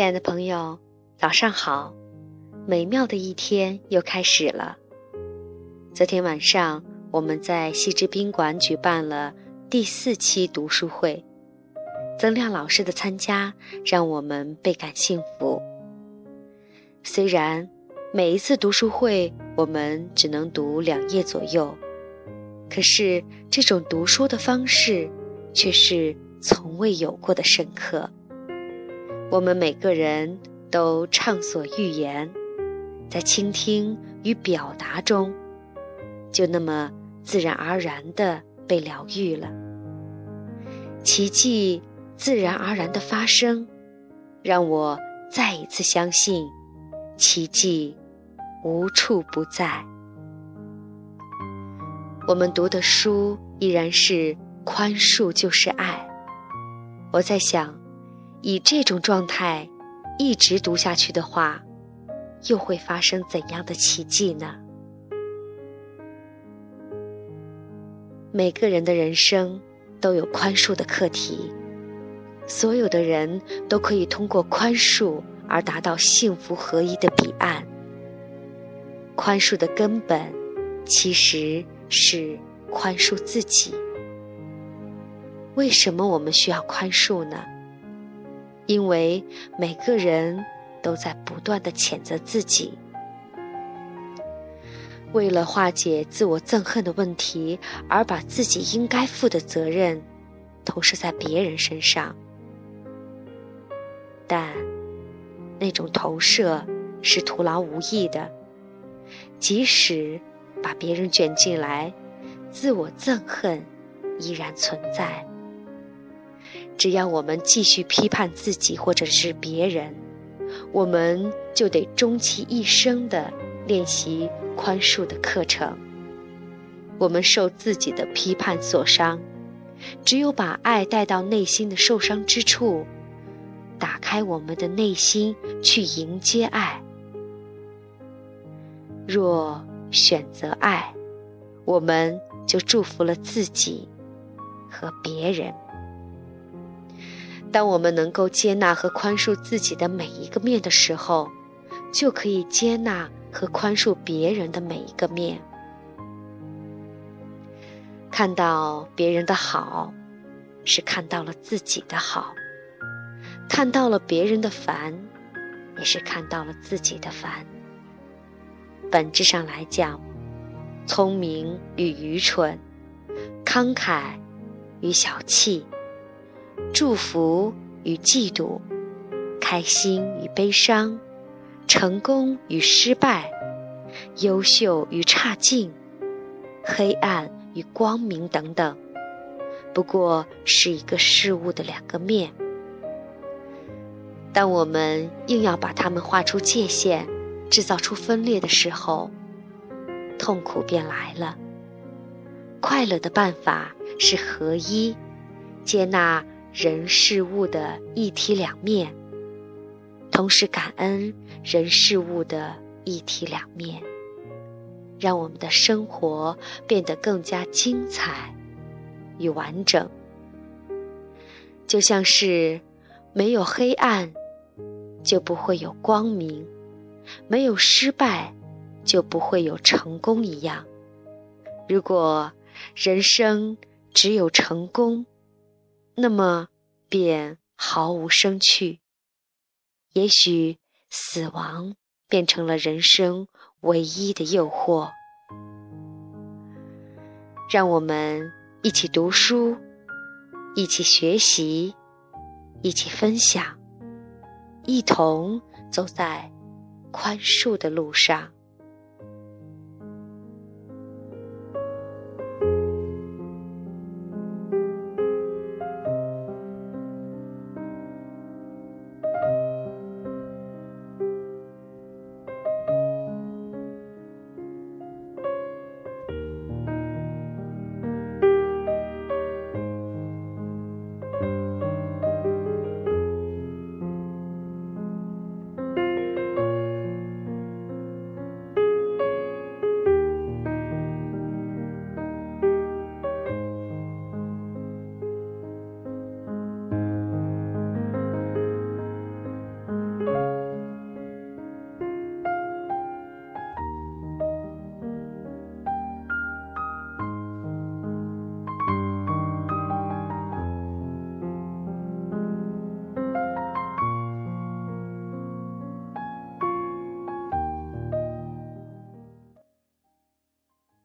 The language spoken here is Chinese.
亲爱的朋友，早上好！美妙的一天又开始了。昨天晚上，我们在西之宾馆举办了第四期读书会。曾亮老师的参加，让我们倍感幸福。虽然每一次读书会我们只能读两页左右，可是这种读书的方式却是从未有过的深刻。我们每个人都畅所欲言，在倾听与表达中，就那么自然而然的被疗愈了。奇迹自然而然的发生，让我再一次相信，奇迹无处不在。我们读的书依然是宽恕就是爱。我在想。以这种状态一直读下去的话，又会发生怎样的奇迹呢？每个人的人生都有宽恕的课题，所有的人都可以通过宽恕而达到幸福合一的彼岸。宽恕的根本其实是宽恕自己。为什么我们需要宽恕呢？因为每个人都在不断的谴责自己，为了化解自我憎恨的问题，而把自己应该负的责任投射在别人身上。但那种投射是徒劳无益的，即使把别人卷进来，自我憎恨依然存在。只要我们继续批判自己或者是别人，我们就得终其一生的练习宽恕的课程。我们受自己的批判所伤，只有把爱带到内心的受伤之处，打开我们的内心去迎接爱。若选择爱，我们就祝福了自己和别人。当我们能够接纳和宽恕自己的每一个面的时候，就可以接纳和宽恕别人的每一个面。看到别人的好，是看到了自己的好；看到了别人的烦，也是看到了自己的烦。本质上来讲，聪明与愚蠢，慷慨与小气。祝福与嫉妒，开心与悲伤，成功与失败，优秀与差劲，黑暗与光明等等，不过是一个事物的两个面。当我们硬要把它们画出界限，制造出分裂的时候，痛苦便来了。快乐的办法是合一，接纳。人事物的一体两面，同时感恩人事物的一体两面，让我们的生活变得更加精彩与完整。就像是没有黑暗，就不会有光明；没有失败，就不会有成功一样。如果人生只有成功，那么，便毫无生趣。也许死亡变成了人生唯一的诱惑。让我们一起读书，一起学习，一起分享，一同走在宽恕的路上。